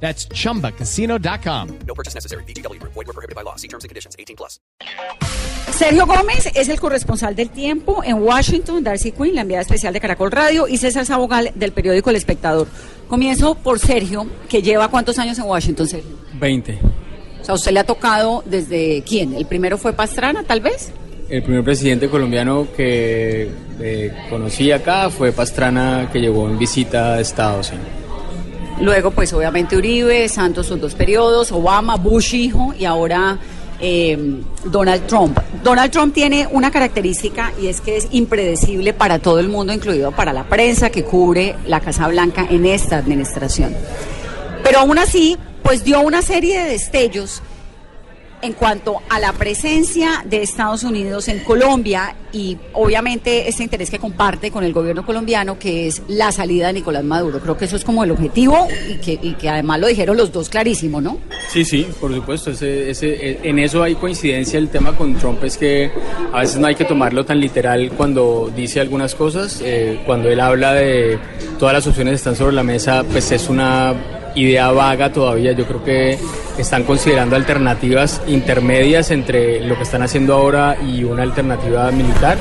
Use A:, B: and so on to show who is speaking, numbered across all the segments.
A: That's chumbacasino.com.
B: No purchase necessary. BGW. Void were prohibited by law. See terms and conditions. 18 plus.
C: Sergio Gómez es el corresponsal del tiempo en Washington, Darcy Quinn, la enviada especial de Caracol Radio, y César Sabogal del periódico El Espectador. Comienzo por Sergio, que lleva cuántos años en Washington, Sergio.
D: 20.
C: O sea, ¿usted le ha tocado desde quién? ¿El primero fue Pastrana, tal vez?
D: El primer presidente colombiano que eh, conocí acá fue Pastrana, que llegó en visita a Estados Unidos.
C: Luego, pues obviamente Uribe, Santos sus dos periodos, Obama, Bush hijo y ahora eh, Donald Trump. Donald Trump tiene una característica y es que es impredecible para todo el mundo, incluido para la prensa que cubre la Casa Blanca en esta administración. Pero aún así, pues dio una serie de destellos en cuanto a la presencia de Estados Unidos en Colombia y obviamente este interés que comparte con el gobierno colombiano que es la salida de Nicolás Maduro. Creo que eso es como el objetivo y que, que además lo dijeron los dos clarísimo, ¿no?
D: Sí, sí, por supuesto. Ese, ese, en eso hay coincidencia. El tema con Trump es que a veces no hay que tomarlo tan literal cuando dice algunas cosas. Eh, cuando él habla de todas las opciones están sobre la mesa, pues es una idea vaga todavía. Yo creo que están considerando alternativas intermedias entre lo que están haciendo ahora y una alternativa militar.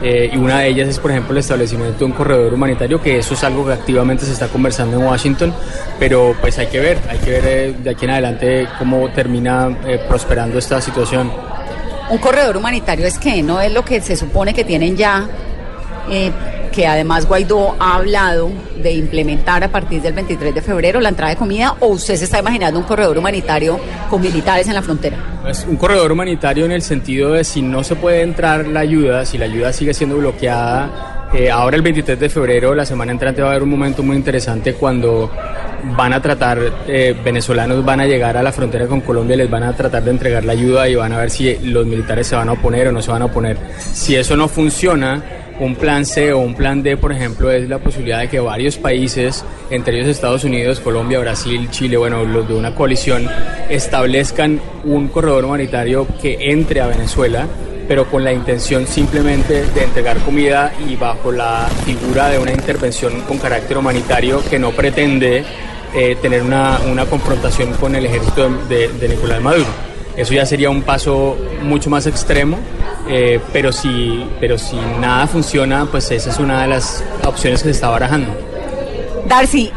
D: Eh, y una de ellas es, por ejemplo, el establecimiento de un corredor humanitario, que eso es algo que activamente se está conversando en Washington, pero pues hay que ver, hay que ver eh, de aquí en adelante cómo termina eh, prosperando esta situación.
C: Un corredor humanitario es que no es lo que se supone que tienen ya que además Guaidó ha hablado de implementar a partir del 23 de febrero la entrada de comida o usted se está imaginando un corredor humanitario con militares en la frontera?
D: Es un corredor humanitario en el sentido de si no se puede entrar la ayuda, si la ayuda sigue siendo bloqueada, eh, ahora el 23 de febrero, la semana entrante va a haber un momento muy interesante cuando van a tratar, eh, venezolanos van a llegar a la frontera con Colombia, les van a tratar de entregar la ayuda y van a ver si los militares se van a oponer o no se van a oponer. Si eso no funciona, un plan C o un plan D, por ejemplo, es la posibilidad de que varios países, entre ellos Estados Unidos, Colombia, Brasil, Chile, bueno, los de una coalición, establezcan un corredor humanitario que entre a Venezuela, pero con la intención simplemente de entregar comida y bajo la figura de una intervención con carácter humanitario que no pretende eh, tener una, confrontación con el ejército de, de Nicolás Maduro. Eso ya sería un paso mucho más extremo eh, pero, si, pero si nada funciona, pues esa es una de las opciones que se está barajando.
C: Darcy,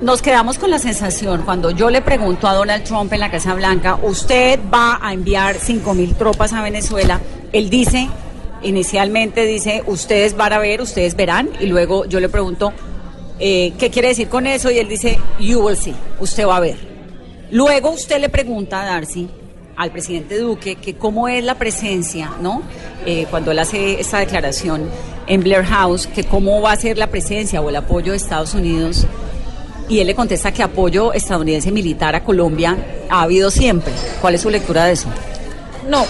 C: nos quedamos con la sensación cuando yo le pregunto a Donald Trump en la Casa Blanca, usted va a enviar 5 mil tropas a Venezuela, él dice, inicialmente dice, ustedes van a ver, ustedes verán, y luego yo le pregunto, eh, ¿qué quiere decir con eso? Y él dice, you will see, usted va a ver. Luego usted le pregunta a Darcy, al presidente Duque que cómo es la presencia, ¿no? Eh, cuando él hace esta declaración en Blair House, que cómo va a ser la presencia o el apoyo de Estados Unidos. Y él le contesta que apoyo estadounidense militar a Colombia ha habido siempre. ¿Cuál es su lectura de eso?
E: No,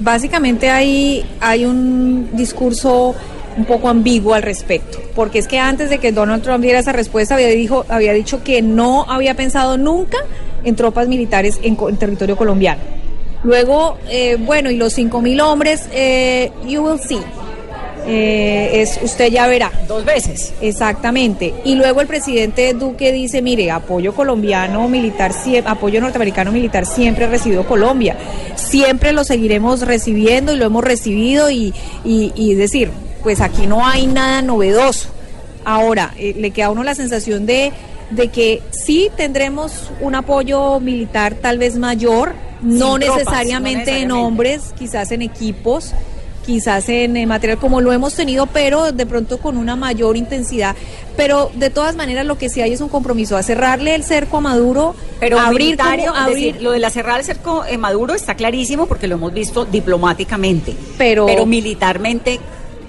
E: básicamente hay, hay un discurso un poco ambiguo al respecto, porque es que antes de que Donald Trump diera esa respuesta había, dijo, había dicho que no había pensado nunca en tropas militares en, en territorio colombiano. Luego, eh, bueno, y los cinco mil hombres, eh, you will see. Eh, es usted ya verá.
C: Dos veces.
E: Exactamente. Y luego el presidente Duque dice, mire, apoyo colombiano militar, apoyo norteamericano militar siempre ha recibido Colombia. Siempre lo seguiremos recibiendo y lo hemos recibido y, y, y decir, pues aquí no hay nada novedoso. Ahora, eh, le queda a uno la sensación de, de que sí tendremos un apoyo militar tal vez mayor, no,
C: tropas,
E: necesariamente,
C: no necesariamente.
E: en hombres, quizás en equipos, quizás en eh, material como lo hemos tenido, pero de pronto con una mayor intensidad. Pero de todas maneras lo que sí hay es un compromiso a cerrarle el cerco a Maduro,
C: Pero
E: abrir, como- abrir
C: decir, lo de la cerrada del cerco en Maduro está clarísimo porque lo hemos visto diplomáticamente.
E: Pero-
C: militarmente,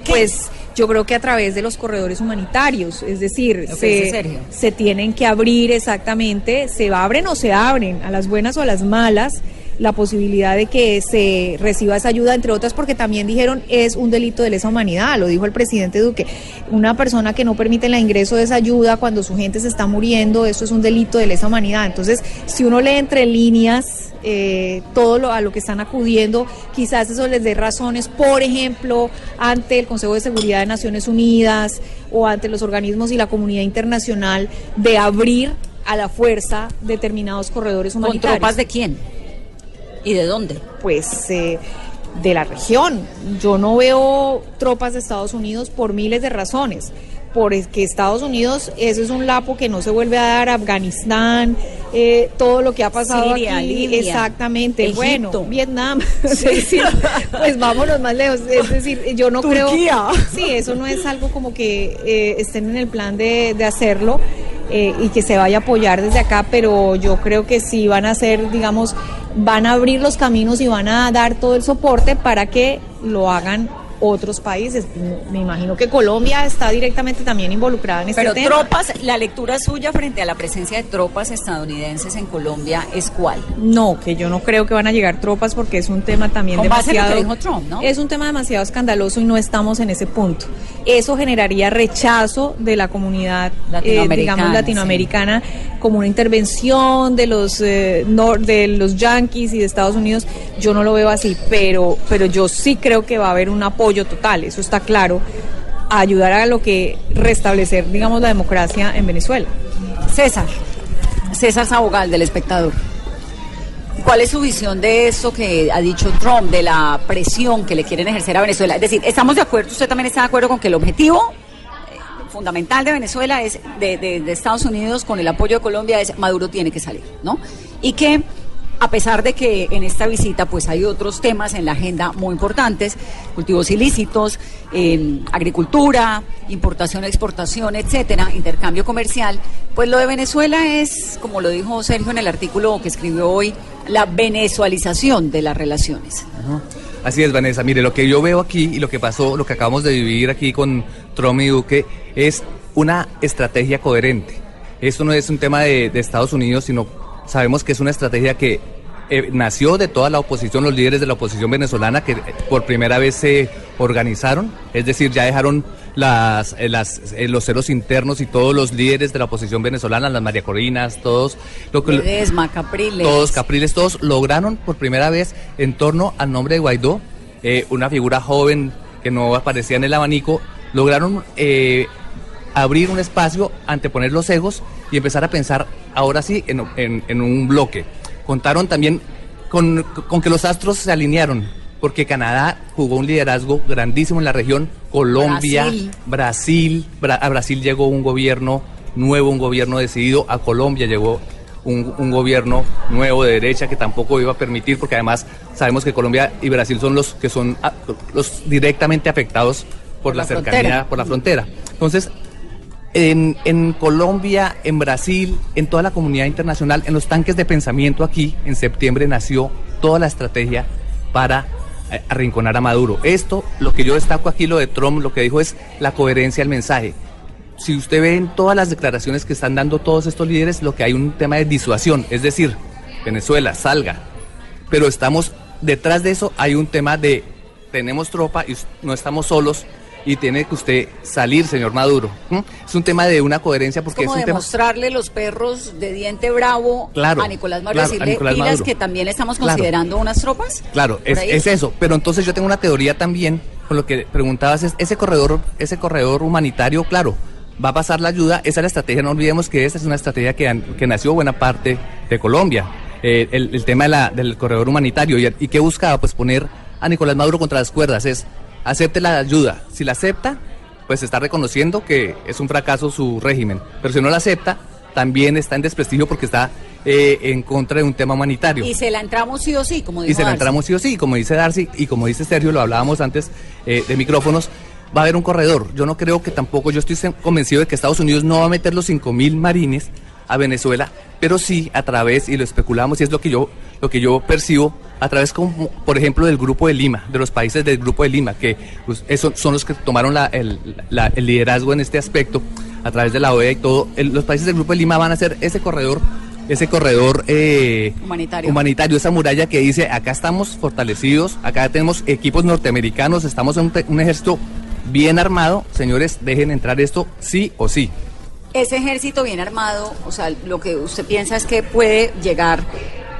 C: ¿qué?
E: pues yo creo que a través de los corredores humanitarios, es decir, se, se tienen que abrir exactamente, se abren o se abren, a las buenas o a las malas, la posibilidad de que se reciba esa ayuda, entre otras porque también dijeron es un delito de lesa humanidad, lo dijo el presidente Duque. Una persona que no permite el ingreso de esa ayuda cuando su gente se está muriendo, eso es un delito de lesa humanidad. Entonces, si uno lee entre líneas eh, todo lo, a lo que están acudiendo, quizás eso les dé razones, por ejemplo, ante el Consejo de Seguridad de Naciones Unidas o ante los organismos y la comunidad internacional de abrir a la fuerza determinados corredores
C: ¿Con
E: humanitarios.
C: tropas de quién? ¿Y de dónde?
E: Pues eh, de la región. Yo no veo tropas de Estados Unidos por miles de razones. Porque Estados Unidos, eso es un lapo que no se vuelve a dar, Afganistán, eh, todo lo que ha pasado
C: Siria,
E: aquí,
C: Libia,
E: exactamente,
C: Egipto.
E: bueno, Vietnam, sí, pues vámonos más lejos, es decir, yo no creo, sí, eso no es algo como que eh, estén en el plan de, de hacerlo eh, y que se vaya a apoyar desde acá, pero yo creo que sí van a hacer, digamos, van a abrir los caminos y van a dar todo el soporte para que lo hagan otros países. Me imagino que Colombia está directamente también involucrada en este
C: Pero
E: tema.
C: tropas, la lectura suya frente a la presencia de tropas estadounidenses en Colombia es cuál?
E: No, que yo no creo que van a llegar tropas porque es un tema también
C: Con base en lo
E: demasiado.
C: que dijo Trump, ¿no?
E: Es un tema demasiado escandaloso y no estamos en ese punto. Eso generaría rechazo de la comunidad, eh,
C: Latinoamericana,
E: digamos, latinoamericana, como una intervención de los eh, nor- de los yanquis y de Estados Unidos. Yo no lo veo así, pero, pero yo sí creo que va a haber un apoyo total, eso está claro, ayudar a lo que restablecer, digamos, la democracia en Venezuela.
C: César, César Sabogal del espectador. ¿Cuál es su visión de esto que ha dicho Trump, de la presión que le quieren ejercer a Venezuela? Es decir, ¿estamos de acuerdo, usted también está de acuerdo con que el objetivo eh, fundamental de Venezuela es, de, de- de Estados Unidos con el apoyo de Colombia, es Maduro tiene que salir, ¿no? Y que a pesar de que en esta visita pues hay otros temas en la agenda muy importantes, cultivos ilícitos, agricultura, importación, exportación, etcétera, intercambio comercial, pues lo de Venezuela es, como lo dijo Sergio en el artículo que escribió hoy, la venezualización de las relaciones.
F: Así es, Vanessa. Mire, lo que yo veo aquí y lo que pasó, lo que acabamos de vivir aquí con Trump y Duque, es una estrategia coherente. Esto no es un tema de Estados Unidos, sino sabemos que es una estrategia que eh, nació de toda la oposición, los líderes de la oposición venezolana que eh, por primera vez se organizaron, es decir, ya dejaron las, eh, las, eh, los ceros internos y todos los líderes de la oposición venezolana, las María Corinas, todos, lo que,
C: Ledesma, Capriles.
F: todos Capriles, todos lograron por primera vez en torno al nombre de Guaidó, una figura joven que no aparecía en el abanico, lograron eh, abrir un espacio, anteponer los egos y empezar a pensar ahora sí en, en- en un bloque. Contaron también con, con que los astros se alinearon, porque Canadá jugó un liderazgo grandísimo en la región, Colombia,
C: Brasil.
F: Brasil, Bra- a Brasil llegó un gobierno nuevo, un gobierno decidido, a Colombia llegó un, un gobierno nuevo de derecha que tampoco iba a permitir, porque además sabemos que Colombia y Brasil son los que son ah, los directamente afectados por, la,
C: la
F: cercanía, por la frontera. Entonces, en, en Colombia, en Brasil, en toda la comunidad internacional, en los tanques de pensamiento aquí, en septiembre nació toda la estrategia para eh, arrinconar a Maduro. Esto, lo que yo destaco aquí, lo de Trump, lo que dijo es la coherencia del mensaje. Si usted ve en todas las declaraciones que están dando todos estos líderes, lo que hay un tema de disuasión, es decir, Venezuela, salga. Pero estamos, detrás de eso hay un tema de, tenemos tropa y no estamos solos y tiene que usted salir, señor Maduro. Es un tema de una coherencia porque es,
C: como
F: un tema...
C: demostrarle los perros de diente bravo
F: Claro,
C: a Nicolás Maduro,
F: claro,
C: decirle,
F: Nicolás
C: "Pilas
F: Maduro".
C: que también estamos
F: Claro.
C: considerando unas tropas.
F: Claro,
C: ¿Por
F: es, eso. Pero entonces yo tengo una teoría también, con lo que preguntabas, es ese corredor, ese corredor humanitario, claro, va a pasar la ayuda, esa es la estrategia, no olvidemos que esa es una estrategia que, han- que nació buena parte de Colombia. Eh, el, el tema de la- del corredor humanitario y, y qué buscaba, pues poner a Nicolás Maduro contra las cuerdas, es acepte la ayuda. Si la acepta, pues está reconociendo que es un fracaso su régimen. Pero si no la acepta, también está en desprestigio porque está eh, en contra de un tema humanitario
C: Y se la entramos sí o sí, como dijo
F: y se la entramos sí o sí, como dice Darcy y como dice Sergio, lo hablábamos antes eh, de micrófonos, va a haber un corredor. Yo no creo que tampoco, yo estoy convencido de que Estados Unidos no va a meter los 5 mil marines a Venezuela, pero sí a través, y lo especulamos, y es lo que yo, lo que yo percibo, a través, como, por ejemplo, del Grupo de Lima, de los países del Grupo de Lima, que pues, eso son los que tomaron la- el, la- el liderazgo en este aspecto, a través de la OEA y todo. El- los países del Grupo de Lima van a hacer ese corredor ese corredor eh,
C: Humanitario.
F: humanitario, esa muralla que dice, acá estamos fortalecidos, acá tenemos equipos norteamericanos, estamos en un ejército bien armado, señores, dejen entrar esto sí o sí.
C: Ese ejército bien armado, o sea, lo que usted piensa es que puede llegar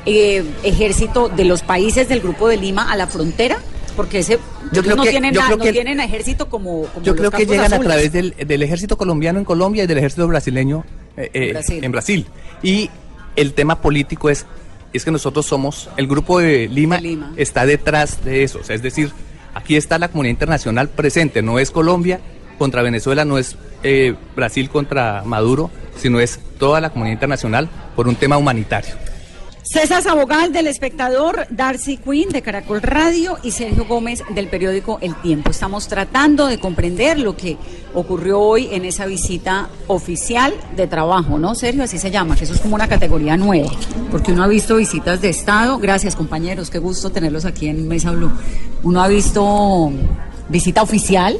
C: eh, ejército de los países del Grupo de Lima a la frontera, porque ese
F: Yo creo
C: no
F: que-
C: tienen
F: yo
C: nada,
F: creo
C: no
F: que-
C: tienen ejército como, como
F: Yo
C: los
F: creo que llegan a través del, del ejército colombiano en Colombia y del ejército brasileño eh, eh,
C: Brasil.
F: en Brasil. Y el tema político es, es que nosotros somos, el grupo de Lima,
C: De Lima.
F: está detrás de eso. O sea, es decir, aquí está la comunidad internacional presente, no es Colombia contra Venezuela, no es eh, Brasil contra Maduro, sino es toda la comunidad internacional por un tema humanitario.
C: César Sabogal del Espectador, Darcy Quinn de Caracol Radio y Sergio Gómez del periódico El Tiempo. Estamos tratando de comprender lo que ocurrió hoy en esa visita oficial de trabajo, ¿no, Sergio? Así se llama, que eso es como una categoría nueva, porque uno ha visto visitas de Estado. Gracias, compañeros, qué gusto tenerlos aquí en Mesa Blue. Uno ha visto visita oficial,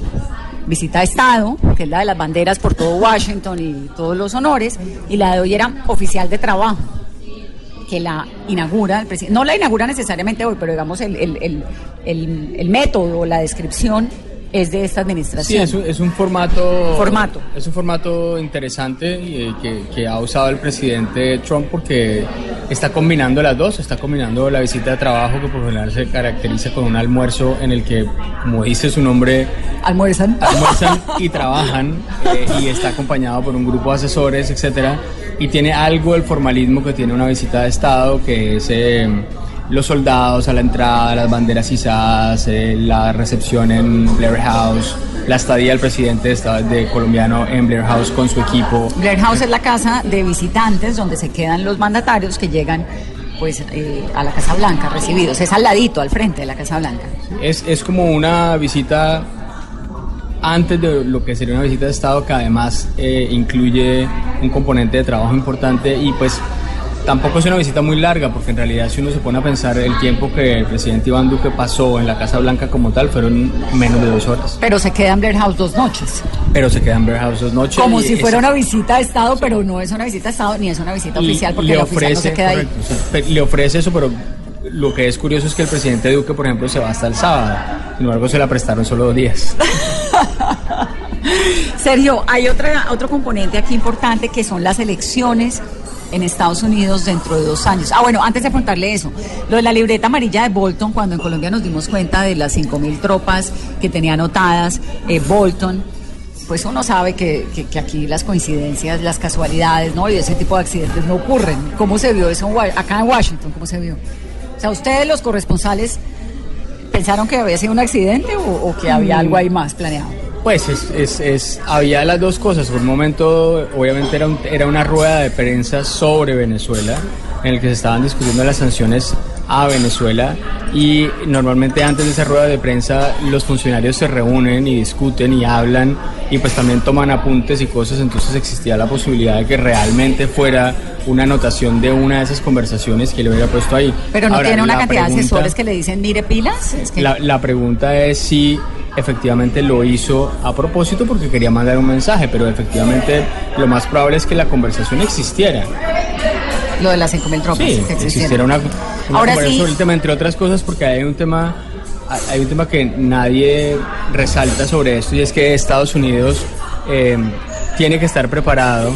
C: visita de Estado, que es la de las banderas por todo Washington y todos los honores, y la de hoy era oficial de trabajo que la inaugura el presidente. No la inaugura necesariamente hoy, pero digamos el, el, el, el, método, la descripción es de esta
D: Sí,
C: administración.
D: es un, es un formato.
C: Formato.
D: Es un formato interesante eh, que, que ha usado el presidente Trump porque está combinando las dos. Está combinando la visita de trabajo que por general se caracteriza con un almuerzo en el que, como dice su nombre,
C: Almuerzan.
D: almuerzan y trabajan eh, y está acompañado por un grupo de asesores, etcétera, y tiene algo del formalismo que tiene una visita de Estado, que es eh, los soldados a la entrada, las banderas izadas, eh, la recepción en Blair House, la estadía del presidente de, Estado- de colombiano en Blair House con su equipo.
C: Blair House es la casa de visitantes donde se quedan los mandatarios que llegan pues eh, a la Casa Blanca recibidos. Es al ladito, al frente de la Casa Blanca.
D: Es, es como una visita antes de lo que sería una visita de Estado que además eh, incluye un componente de trabajo importante y pues tampoco es una visita muy larga porque en realidad si uno se pone a pensar el tiempo que el presidente Iván Duque pasó en la Casa Blanca como tal fueron menos de dos horas.
C: Pero se queda en Blair House dos noches.
D: Pero se queda en Blair House dos noches.
C: Como si fuera una visita de Estado, pero no es una visita de Estado ni es una visita oficial porque
D: le
C: no se queda ahí.
D: correcto, sí, pe- le ofrece eso, pero lo que es curioso es que el presidente Duque, por ejemplo, se va hasta el sábado. Sin embargo, se la prestaron solo dos días.
C: Sergio, hay otra, otro componente aquí importante que son las elecciones en Estados Unidos dentro de dos años. Ah, bueno, antes de contarle eso, lo de la libreta amarilla de Bolton, cuando en Colombia nos dimos cuenta de las 5.000 tropas que tenía anotadas eh, Bolton, pues uno sabe que, que- que aquí las coincidencias, las casualidades, ¿no? Y ese tipo de accidentes no ocurren. ¿Cómo se vio eso acá en Washington? ¿Cómo se vio? O sea, ustedes los corresponsales pensaron que había sido un accidente o, o que había algo ahí más planeado.
D: Pues es, es, es- había las dos cosas. Por un momento, obviamente, era, un- era una rueda de prensa sobre Venezuela, en el que se estaban discutiendo las sanciones a Venezuela. Y normalmente antes de esa rueda de prensa, los funcionarios se reúnen y discuten y hablan y pues también toman apuntes y cosas. Entonces existía la posibilidad de que realmente fuera una anotación de una de esas conversaciones que le hubiera puesto ahí.
C: Pero no
D: Ahora,
C: tiene una cantidad de
D: pregunta-
C: asesores que le dicen mire pilas. Es que
D: la, la pregunta es si efectivamente lo hizo a propósito porque quería mandar un mensaje, pero efectivamente lo más probable es que la conversación existiera.
C: lo de las 5.000 tropas
D: Sí,
C: que
D: existiera una, una
C: Ahora
D: conversación
C: sí,
D: sobre el tema, entre otras cosas, porque hay un tema, hay un tema que nadie resalta sobre esto y es que Estados Unidos eh, tiene que estar preparado.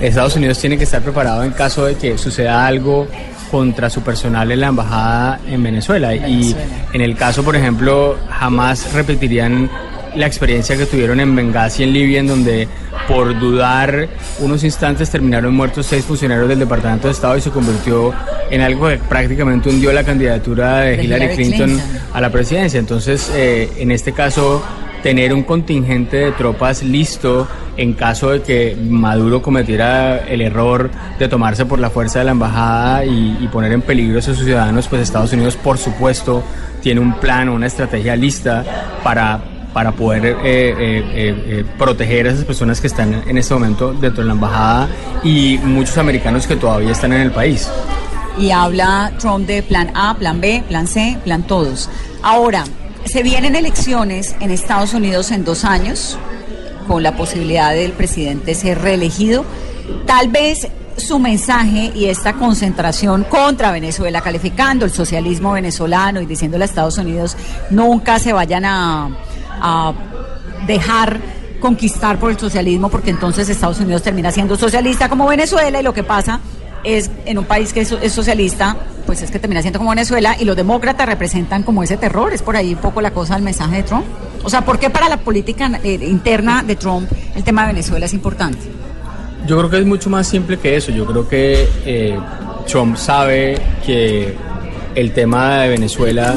D: Estados Unidos tiene que estar preparado en caso de que suceda algo contra su personal en la embajada en Venezuela. Y en el caso, por ejemplo, jamás repetirían la experiencia que tuvieron en Benghazi, en Libia, en donde por dudar unos instantes terminaron muertos seis funcionarios del Departamento de Estado y se convirtió en algo que prácticamente hundió la candidatura de,
C: De
D: Hillary,
C: Hillary
D: Clinton,
C: Clinton.
D: a la presidencia. Entonces, eh, en este caso, tener un contingente de tropas listo en caso de que Maduro cometiera el error de tomarse por la fuerza de la embajada y, poner en peligro a sus ciudadanos, pues Estados Unidos, por supuesto, tiene un plan, una estrategia lista para para poder eh, eh, eh, proteger a esas personas que están en este momento dentro de la embajada y muchos americanos que todavía están en el país.
C: y habla Trump de plan A, plan B, plan C, plan todos. Ahora, se vienen elecciones en Estados Unidos en dos años, con la posibilidad del presidente ser reelegido. Tal vez su mensaje y esta concentración contra Venezuela, calificando el socialismo venezolano y diciéndole a Estados Unidos nunca se vayan a, a dejar conquistar por el socialismo porque entonces Estados Unidos termina siendo socialista como Venezuela y lo que pasa es en un país que es, socialista, pues es que termina siendo como Venezuela y los demócratas representan como ese terror, es por ahí un poco la cosa del mensaje de Trump. O sea, ¿por qué para la política eh, interna de Trump el tema de Venezuela es importante?
D: Yo creo que es mucho más simple que eso. Yo creo que eh, Trump sabe que el tema de Venezuela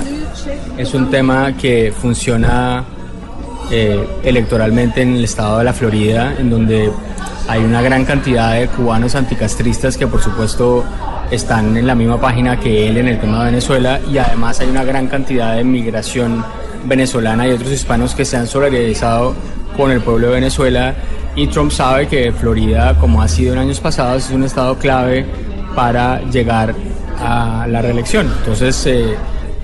D: es un tema que funciona eh, electoralmente en el estado de la Florida, en donde hay una gran cantidad de cubanos anticastristas que por supuesto están en la misma página que él en el tema de Venezuela y además hay una gran cantidad de migración venezolana y otros hispanos que se han solidarizado con el pueblo de Venezuela y Trump sabe que Florida, como ha sido en años pasados, es un estado clave para llegar a la reelección. Entonces, eh,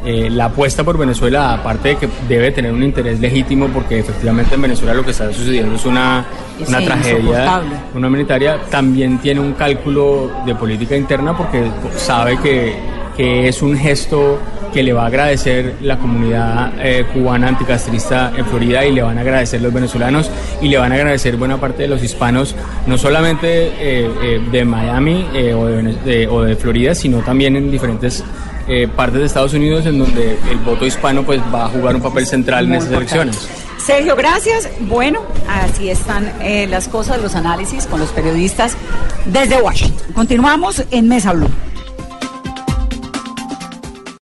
D: eh, la apuesta por Venezuela, aparte de que debe tener un interés legítimo, porque efectivamente en Venezuela lo que está sucediendo es una, una
C: Sí,
D: tragedia, una humanitaria, también tiene un cálculo de política interna porque sabe que, que es un gesto que le va a agradecer la comunidad eh, cubana anticastrista en Florida y le van a agradecer los venezolanos y le van a agradecer buena parte de los hispanos, no solamente eh, eh, de Miami o, de, Vene- de- o de Florida, sino también en diferentes eh, partes de Estados Unidos en donde el voto hispano pues va a jugar un papel central en esas
C: importante.
D: elecciones.
C: Sergio, gracias. Bueno, así están eh, las cosas, los análisis con los periodistas desde Washington. Continuamos en Mesa Blue.